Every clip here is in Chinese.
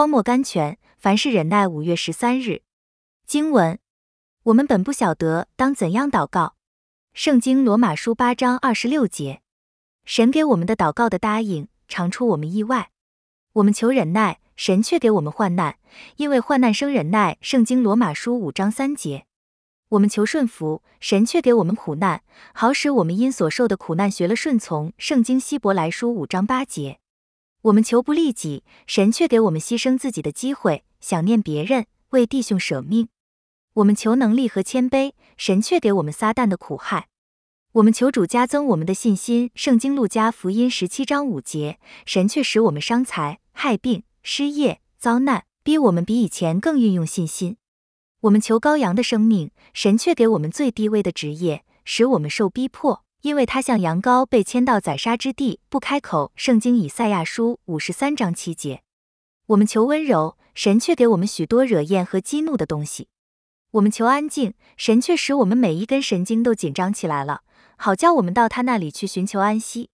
荒漠甘泉，凡事忍耐。五月十三日，经文：我们本不晓得当怎样祷告。圣经罗马书八章二十六节，神给我们的祷告的答应，常出我们意外。我们求忍耐，神却给我们患难，因为患难生忍耐。圣经罗马书五章三节。我们求顺服，神却给我们苦难，好使我们因所受的苦难学了顺从。圣经希伯来书五章八节。我们求不利己，神却给我们牺牲自己的机会，想念别人，为弟兄舍命。我们求能力和谦卑，神却给我们撒旦的苦害。我们求主加增我们的信心。圣经路加福音十七章五节。神却使我们伤财、害病、失业、遭难，逼我们比以前更运用信心。我们求羔羊的生命，神却给我们最低微的职业，使我们受逼迫，因为他像羊羔被牵到宰杀之地，不开口。圣经以赛亚书五十三章七节。我们求温柔，神却给我们许多惹厌和激怒的东西。我们求安静，神却使我们每一根神经都紧张起来了，好叫我们到他那里去寻求安息。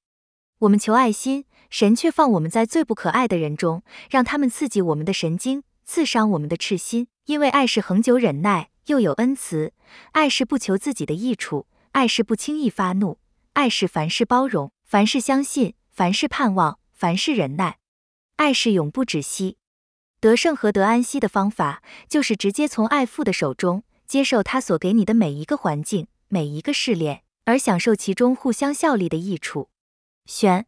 我们求爱心，神却放我们在最不可爱的人中，让他们刺激我们的神经，刺伤我们的赤心。因为爱是恒久忍耐，又有恩慈；爱是不求自己的益处；爱是不轻易发怒；爱是凡事包容，凡事相信，凡事盼望，凡事忍耐；爱是永不止息。得胜和得安息的方法，就是直接从爱父的手中接受他所给你的每一个环境、每一个试炼，而享受其中互相效力的益处。选